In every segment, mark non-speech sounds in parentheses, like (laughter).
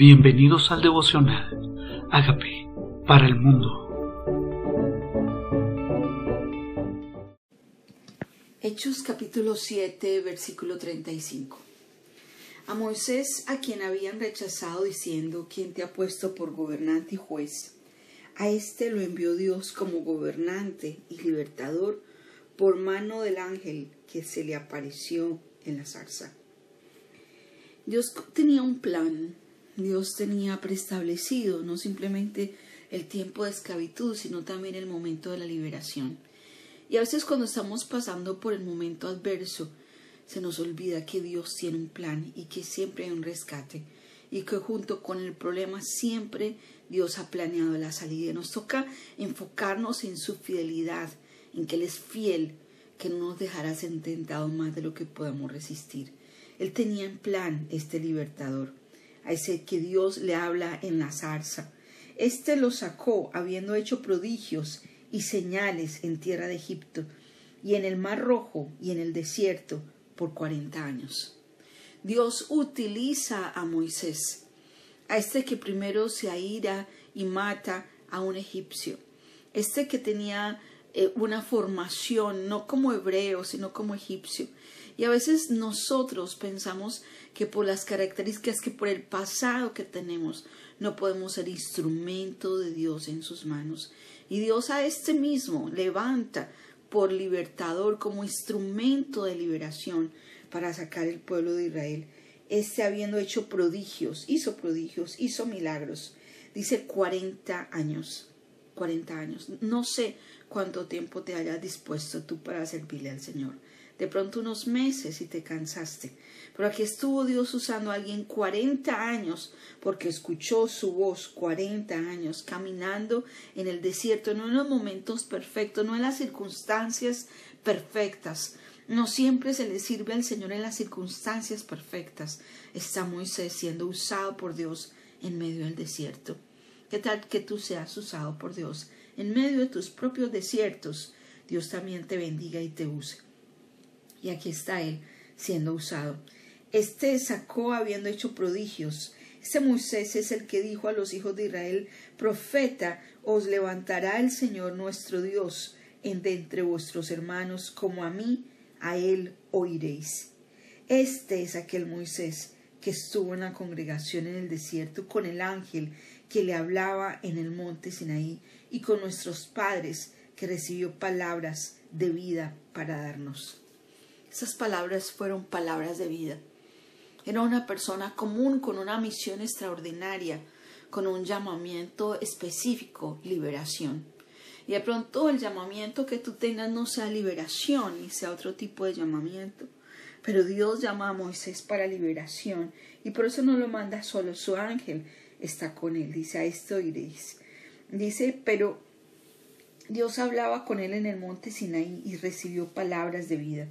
Bienvenidos al devocional. Hágame para el mundo. Hechos capítulo 7, versículo 35. A Moisés, a quien habían rechazado diciendo, ¿quién te ha puesto por gobernante y juez? A éste lo envió Dios como gobernante y libertador por mano del ángel que se le apareció en la zarza. Dios tenía un plan Dios tenía preestablecido no simplemente el tiempo de esclavitud, sino también el momento de la liberación. Y a veces cuando estamos pasando por el momento adverso, se nos olvida que Dios tiene un plan y que siempre hay un rescate y que junto con el problema siempre Dios ha planeado la salida. Nos toca enfocarnos en su fidelidad, en que Él es fiel, que no nos dejará ser tentados más de lo que podamos resistir. Él tenía en plan este libertador a ese que Dios le habla en la zarza. Este lo sacó habiendo hecho prodigios y señales en tierra de Egipto y en el mar rojo y en el desierto por cuarenta años. Dios utiliza a Moisés, a este que primero se aira y mata a un egipcio, este que tenía eh, una formación no como hebreo, sino como egipcio. Y a veces nosotros pensamos que por las características, que por el pasado que tenemos, no podemos ser instrumento de Dios en sus manos. Y Dios a este mismo levanta por libertador como instrumento de liberación para sacar el pueblo de Israel. Este habiendo hecho prodigios, hizo prodigios, hizo milagros. Dice cuarenta años. cuarenta años. No sé cuánto tiempo te hayas dispuesto tú para servirle al Señor de pronto unos meses y te cansaste. Pero aquí estuvo Dios usando a alguien 40 años porque escuchó su voz 40 años caminando en el desierto, no en los momentos perfectos, no en las circunstancias perfectas. No siempre se le sirve al Señor en las circunstancias perfectas. Está Moisés siendo usado por Dios en medio del desierto. ¿Qué tal que tú seas usado por Dios en medio de tus propios desiertos? Dios también te bendiga y te use y aquí está él siendo usado. Este sacó habiendo hecho prodigios. Este Moisés es el que dijo a los hijos de Israel, Profeta, os levantará el Señor nuestro Dios en de entre vuestros hermanos, como a mí, a él oiréis. Este es aquel Moisés que estuvo en la congregación en el desierto con el ángel que le hablaba en el monte Sinaí y con nuestros padres que recibió palabras de vida para darnos. Esas palabras fueron palabras de vida. Era una persona común con una misión extraordinaria, con un llamamiento específico, liberación. Y de pronto el llamamiento que tú tengas no sea liberación y sea otro tipo de llamamiento. Pero Dios llama a Moisés para liberación y por eso no lo manda solo, su ángel está con él. Dice, a esto iréis. Dice, pero Dios hablaba con él en el monte Sinaí y recibió palabras de vida.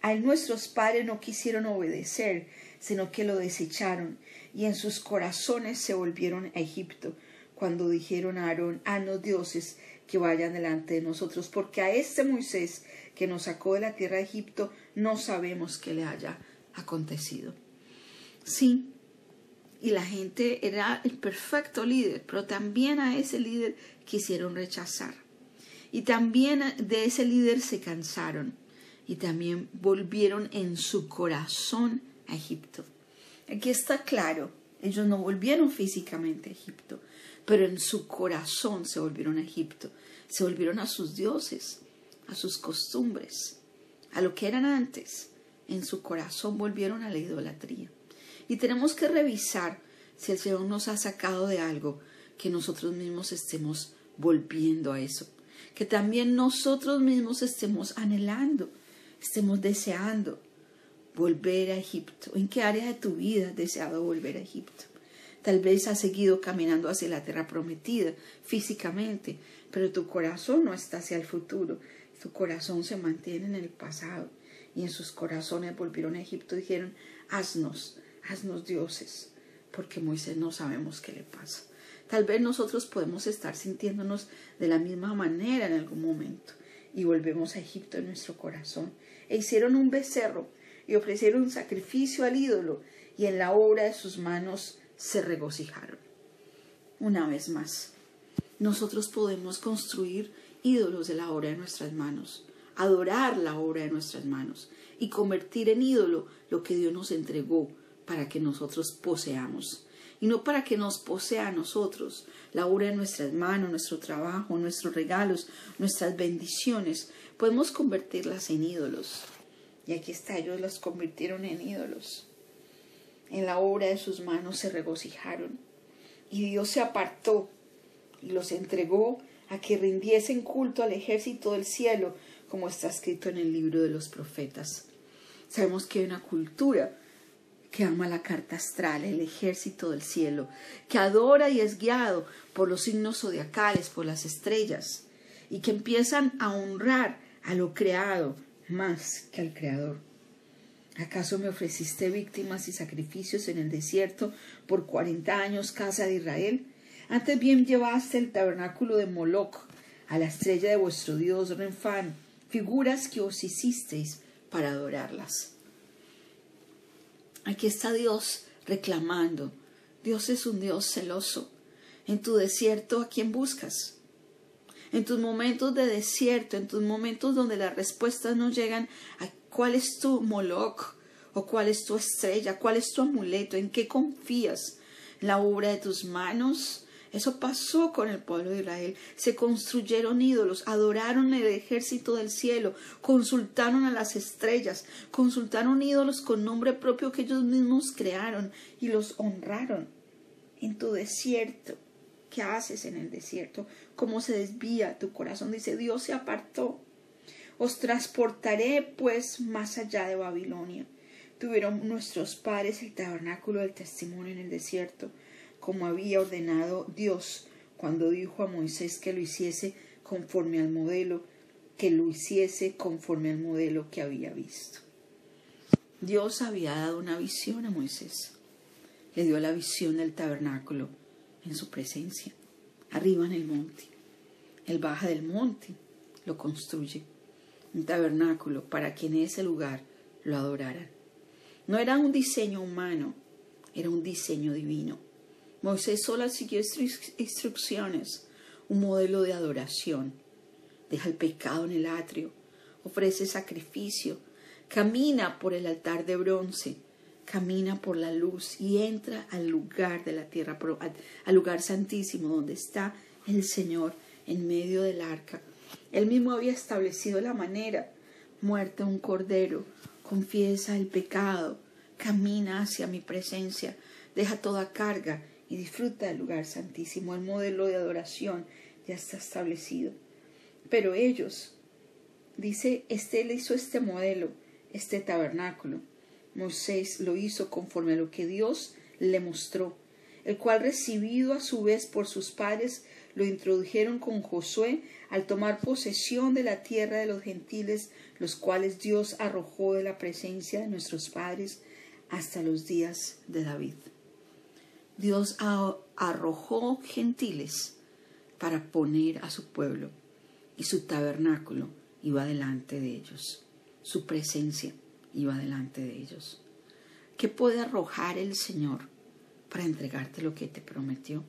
A nuestros padres no quisieron obedecer, sino que lo desecharon, y en sus corazones se volvieron a Egipto, cuando dijeron a Aarón, a los dioses que vayan delante de nosotros, porque a este Moisés que nos sacó de la tierra de Egipto no sabemos qué le haya acontecido. Sí, y la gente era el perfecto líder, pero también a ese líder quisieron rechazar. Y también de ese líder se cansaron y también volvieron en su corazón a Egipto. Aquí está claro, ellos no volvieron físicamente a Egipto, pero en su corazón se volvieron a Egipto, se volvieron a sus dioses, a sus costumbres, a lo que eran antes. En su corazón volvieron a la idolatría. Y tenemos que revisar si el Señor nos ha sacado de algo que nosotros mismos estemos volviendo a eso, que también nosotros mismos estemos anhelando estemos deseando volver a Egipto. ¿En qué área de tu vida has deseado volver a Egipto? Tal vez has seguido caminando hacia la tierra prometida físicamente, pero tu corazón no está hacia el futuro. Tu corazón se mantiene en el pasado. Y en sus corazones volvieron a Egipto y dijeron, haznos, haznos dioses, porque Moisés no sabemos qué le pasa. Tal vez nosotros podemos estar sintiéndonos de la misma manera en algún momento y volvemos a Egipto en nuestro corazón. E hicieron un becerro y ofrecieron sacrificio al ídolo y en la obra de sus manos se regocijaron. Una vez más, nosotros podemos construir ídolos de la obra de nuestras manos, adorar la obra de nuestras manos y convertir en ídolo lo que Dios nos entregó para que nosotros poseamos. Y no para que nos posea a nosotros, la obra de nuestras manos, nuestro trabajo, nuestros regalos, nuestras bendiciones, podemos convertirlas en ídolos. Y aquí está, ellos las convirtieron en ídolos. En la obra de sus manos se regocijaron. Y Dios se apartó y los entregó a que rindiesen culto al ejército del cielo, como está escrito en el libro de los profetas. Sabemos que hay una cultura que ama la carta astral, el ejército del cielo, que adora y es guiado por los signos zodiacales, por las estrellas, y que empiezan a honrar a lo creado más que al Creador. ¿Acaso me ofreciste víctimas y sacrificios en el desierto por cuarenta años, casa de Israel? Antes bien llevaste el tabernáculo de Moloch, a la estrella de vuestro Dios Renfán, figuras que os hicisteis para adorarlas. Aquí está Dios reclamando. Dios es un Dios celoso. En tu desierto, ¿a quién buscas? En tus momentos de desierto, en tus momentos donde las respuestas no llegan a cuál es tu Moloch o cuál es tu estrella, cuál es tu amuleto, en qué confías, la obra de tus manos, eso pasó con el pueblo de Israel. Se construyeron ídolos, adoraron el ejército del cielo, consultaron a las estrellas, consultaron ídolos con nombre propio que ellos mismos crearon y los honraron. En tu desierto, ¿qué haces en el desierto? ¿Cómo se desvía tu corazón? Dice, Dios se apartó. Os transportaré pues más allá de Babilonia. Tuvieron nuestros padres el tabernáculo del testimonio en el desierto como había ordenado Dios cuando dijo a Moisés que lo hiciese conforme al modelo, que lo hiciese conforme al modelo que había visto. Dios había dado una visión a Moisés. Le dio la visión del tabernáculo en su presencia, arriba en el monte. Él baja del monte, lo construye. Un tabernáculo para que en ese lugar lo adoraran. No era un diseño humano, era un diseño divino. Moisés solo siguió instrucciones, un modelo de adoración. Deja el pecado en el atrio, ofrece sacrificio, camina por el altar de bronce, camina por la luz y entra al lugar de la tierra, al lugar santísimo donde está el Señor en medio del arca. Él mismo había establecido la manera, muerte un cordero, confiesa el pecado, camina hacia mi presencia, deja toda carga y disfruta del lugar santísimo. El modelo de adoración ya está establecido. Pero ellos, dice, este le hizo este modelo, este tabernáculo. Moisés lo hizo conforme a lo que Dios le mostró, el cual recibido a su vez por sus padres, lo introdujeron con Josué al tomar posesión de la tierra de los gentiles, los cuales Dios arrojó de la presencia de nuestros padres hasta los días de David. Dios arrojó gentiles para poner a su pueblo y su tabernáculo iba delante de ellos, su presencia iba delante de ellos. ¿Qué puede arrojar el Señor para entregarte lo que te prometió?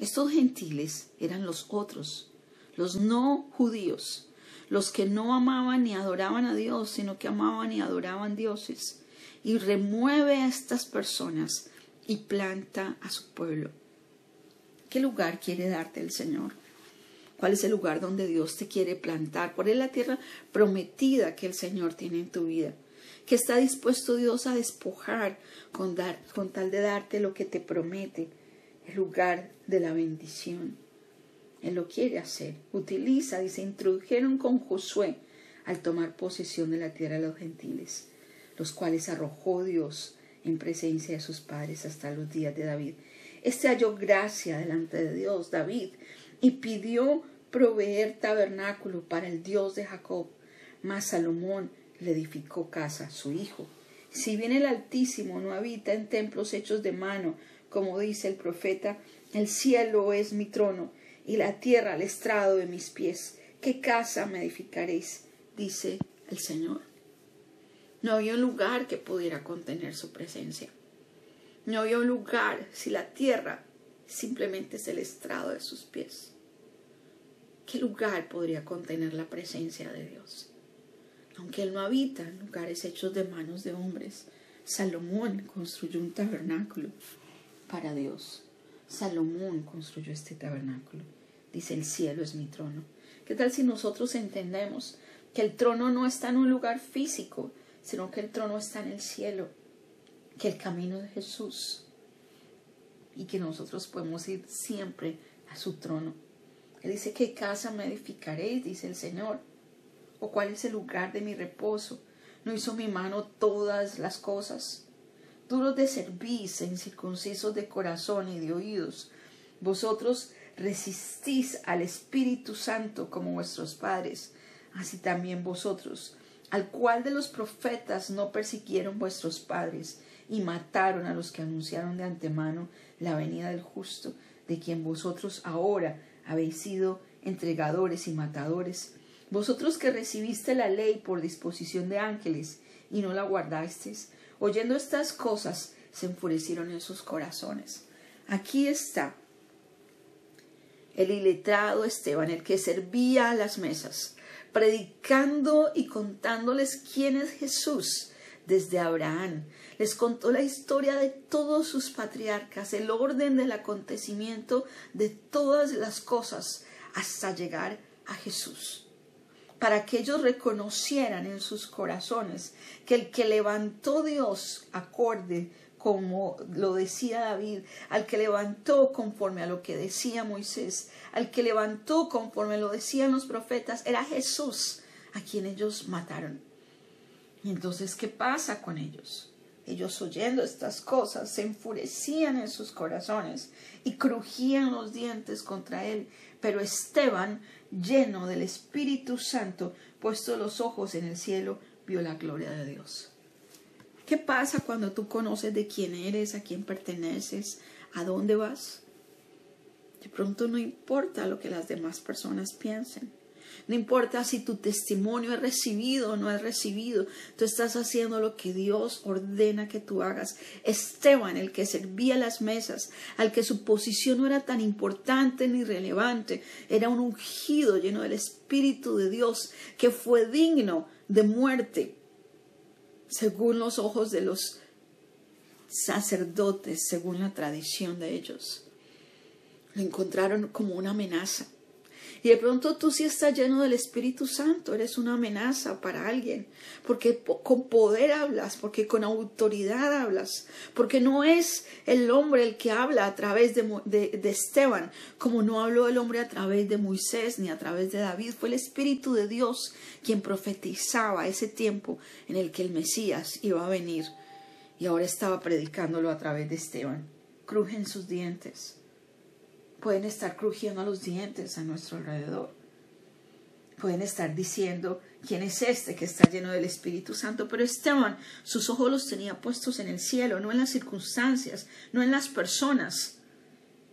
Estos gentiles eran los otros, los no judíos, los que no amaban ni adoraban a Dios, sino que amaban y adoraban dioses. Y remueve a estas personas y planta a su pueblo. ¿Qué lugar quiere darte el Señor? ¿Cuál es el lugar donde Dios te quiere plantar? ¿Cuál es la tierra prometida que el Señor tiene en tu vida? ¿Qué está dispuesto Dios a despojar con, dar, con tal de darte lo que te promete? El lugar de la bendición. Él lo quiere hacer. Utiliza, dice, introdujeron con Josué al tomar posesión de la tierra de los gentiles, los cuales arrojó Dios en presencia de sus padres hasta los días de David. Este halló gracia delante de Dios, David, y pidió proveer tabernáculo para el Dios de Jacob. Mas Salomón le edificó casa, su hijo. Si bien el Altísimo no habita en templos hechos de mano, como dice el profeta, el cielo es mi trono y la tierra el estrado de mis pies. ¿Qué casa me edificaréis? dice el Señor. No había un lugar que pudiera contener su presencia. No había un lugar si la tierra simplemente es el estrado de sus pies. ¿Qué lugar podría contener la presencia de Dios? Aunque Él no habita en lugares hechos de manos de hombres, Salomón construyó un tabernáculo para Dios. Salomón construyó este tabernáculo. Dice, el cielo es mi trono. ¿Qué tal si nosotros entendemos que el trono no está en un lugar físico, sino que el trono está en el cielo, que el camino de Jesús y que nosotros podemos ir siempre a su trono. Él dice, ¿qué casa me edificaréis? dice el Señor. ¿O cuál es el lugar de mi reposo? ¿No hizo mi mano todas las cosas? Duros de cerviz, incircuncisos de corazón y de oídos, vosotros resistís al Espíritu Santo como vuestros padres, así también vosotros, al cual de los profetas no persiguieron vuestros padres y mataron a los que anunciaron de antemano la venida del justo, de quien vosotros ahora habéis sido entregadores y matadores, vosotros que recibiste la ley por disposición de ángeles y no la guardasteis, oyendo estas cosas, se enfurecieron en sus corazones. Aquí está el iletrado Esteban, el que servía a las mesas, predicando y contándoles quién es Jesús desde Abraham. Les contó la historia de todos sus patriarcas, el orden del acontecimiento de todas las cosas hasta llegar a Jesús, para que ellos reconocieran en sus corazones que el que levantó Dios acorde como lo decía David, al que levantó conforme a lo que decía Moisés, al que levantó conforme lo decían los profetas, era Jesús, a quien ellos mataron. Y entonces, ¿qué pasa con ellos? Ellos oyendo estas cosas se enfurecían en sus corazones y crujían los dientes contra él. Pero Esteban, lleno del Espíritu Santo, puesto los ojos en el cielo, vio la gloria de Dios. ¿Qué pasa cuando tú conoces de quién eres, a quién perteneces, a dónde vas? De pronto no importa lo que las demás personas piensen. No importa si tu testimonio es recibido o no es recibido, tú estás haciendo lo que Dios ordena que tú hagas. Esteban, el que servía las mesas, al que su posición no era tan importante ni relevante, era un ungido lleno del Espíritu de Dios que fue digno de muerte según los ojos de los sacerdotes, según la tradición de ellos. Lo encontraron como una amenaza. Y de pronto tú sí estás lleno del Espíritu Santo, eres una amenaza para alguien, porque con poder hablas, porque con autoridad hablas, porque no es el hombre el que habla a través de, Esteban, como no habló el hombre a través de Moisés ni a través de David, fue el Espíritu de Dios quien profetizaba ese tiempo en el que el Mesías iba a venir y ahora estaba predicándolo a través de Esteban. Crujen sus dientes pueden estar crujiendo los dientes a nuestro alrededor. Pueden estar diciendo quién es este que está lleno del Espíritu Santo. Pero Esteban, sus ojos los tenía puestos en el cielo, no en las circunstancias, no en las personas.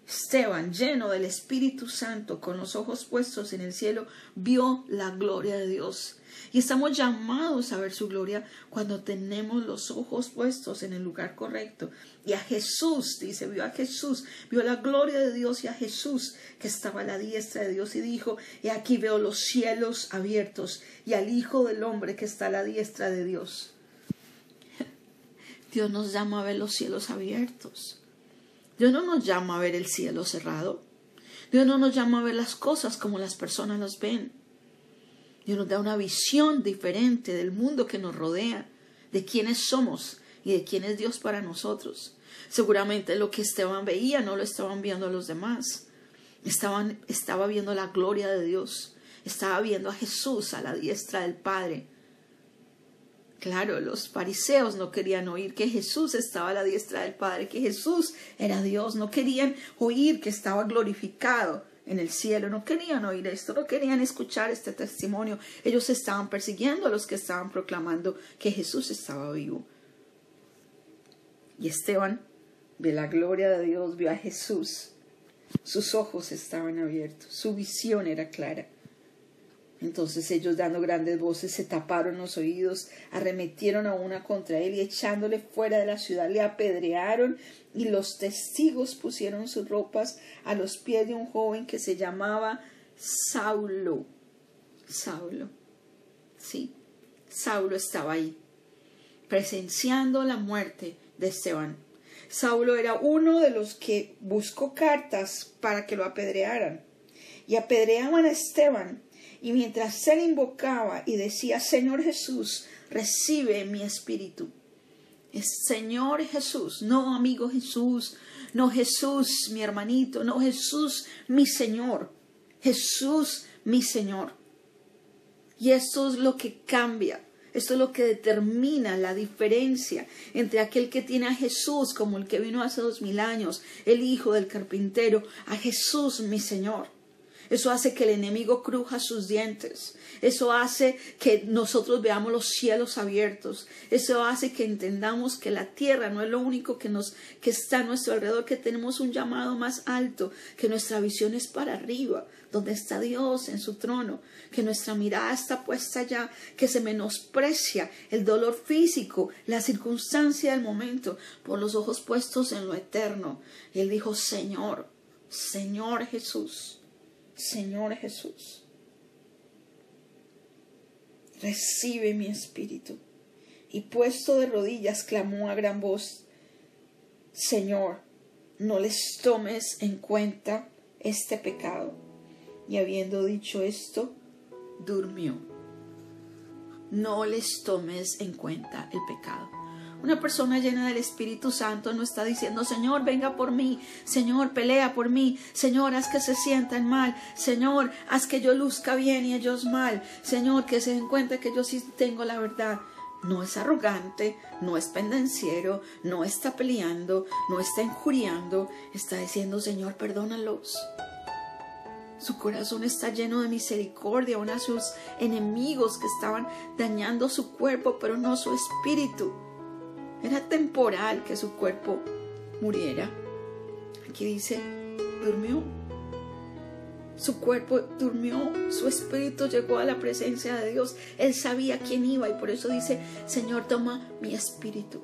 Esteban, lleno del Espíritu Santo, con los ojos puestos en el cielo, vio la gloria de Dios. Y estamos llamados a ver su gloria cuando tenemos los ojos puestos en el lugar correcto. Y a Jesús, dice, vio a Jesús, vio la gloria de Dios y a Jesús que estaba a la diestra de Dios y dijo, y aquí veo los cielos abiertos y al Hijo del Hombre que está a la diestra de Dios. (laughs) Dios nos llama a ver los cielos abiertos. Dios no nos llama a ver el cielo cerrado. Dios no nos llama a ver las cosas como las personas las ven. Dios nos da una visión diferente del mundo que nos rodea, de quiénes somos y de quién es Dios para nosotros. Seguramente lo que Esteban veía no lo estaban viendo los demás. Estaban, estaba viendo la gloria de Dios. Estaba viendo a Jesús a la diestra del Padre. Claro, los fariseos no querían oír que Jesús estaba a la diestra del Padre, que Jesús era Dios. No querían oír que estaba glorificado en el cielo. No querían oír esto, no querían escuchar este testimonio. Ellos estaban persiguiendo a los que estaban proclamando que Jesús estaba vivo. Y Esteban ve la gloria de Dios, vio a Jesús. Sus ojos estaban abiertos, su visión era clara. Entonces ellos dando grandes voces se taparon los oídos, arremetieron a una contra él y echándole fuera de la ciudad le apedrearon y los testigos pusieron sus ropas a los pies de un joven que se llamaba Saulo. Saulo. Sí, Saulo estaba ahí, presenciando la muerte de Esteban. Saulo era uno de los que buscó cartas para que lo apedrearan. Y apedreaban a Esteban y mientras él invocaba y decía, Señor Jesús, recibe mi espíritu. Es Señor Jesús, no amigo Jesús, no Jesús mi hermanito, no Jesús mi Señor, Jesús mi Señor. Y esto es lo que cambia, esto es lo que determina la diferencia entre aquel que tiene a Jesús como el que vino hace dos mil años, el hijo del carpintero, a Jesús mi Señor. Eso hace que el enemigo cruja sus dientes. Eso hace que nosotros veamos los cielos abiertos. Eso hace que entendamos que la tierra no es lo único que nos que está a nuestro alrededor, que tenemos un llamado más alto, que nuestra visión es para arriba, donde está Dios en su trono, que nuestra mirada está puesta allá, que se menosprecia el dolor físico, la circunstancia del momento, por los ojos puestos en lo eterno. Él dijo, Señor, Señor Jesús, Señor Jesús, recibe mi espíritu. Y puesto de rodillas, clamó a gran voz, Señor, no les tomes en cuenta este pecado. Y habiendo dicho esto, durmió. No les tomes en cuenta el pecado. Una persona llena del Espíritu Santo no está diciendo, Señor, venga por mí, Señor, pelea por mí, Señor, haz que se sientan mal, Señor, haz que yo luzca bien y ellos mal, Señor, que se den cuenta que yo sí tengo la verdad. No es arrogante, no es pendenciero, no está peleando, no está injuriando, está diciendo, Señor, perdónalos. Su corazón está lleno de misericordia aún a sus enemigos que estaban dañando su cuerpo, pero no su espíritu. Era temporal que su cuerpo muriera. Aquí dice, durmió. Su cuerpo durmió, su espíritu llegó a la presencia de Dios. Él sabía quién iba y por eso dice, Señor, toma mi espíritu.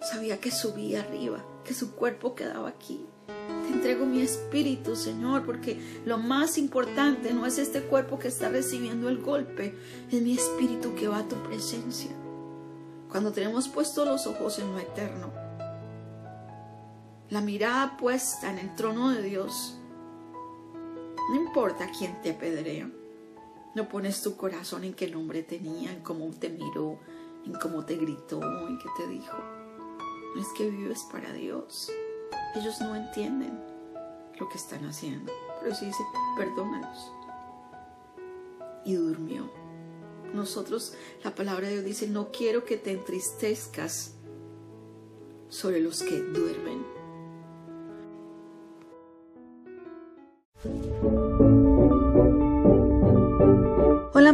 Sabía que subía arriba, que su cuerpo quedaba aquí. Te entrego mi espíritu, Señor, porque lo más importante no es este cuerpo que está recibiendo el golpe, es mi espíritu que va a tu presencia cuando tenemos puestos los ojos en lo eterno, la mirada puesta en el trono de Dios, no importa quién te apedrea, no pones tu corazón en qué nombre tenía, en cómo te miró, en cómo te gritó, en qué te dijo. No es que vives para Dios. Ellos no entienden lo que están haciendo. Pero sí dice, perdónalos. Y durmió. Nosotros, la palabra de Dios dice, no quiero que te entristezcas sobre los que duermen.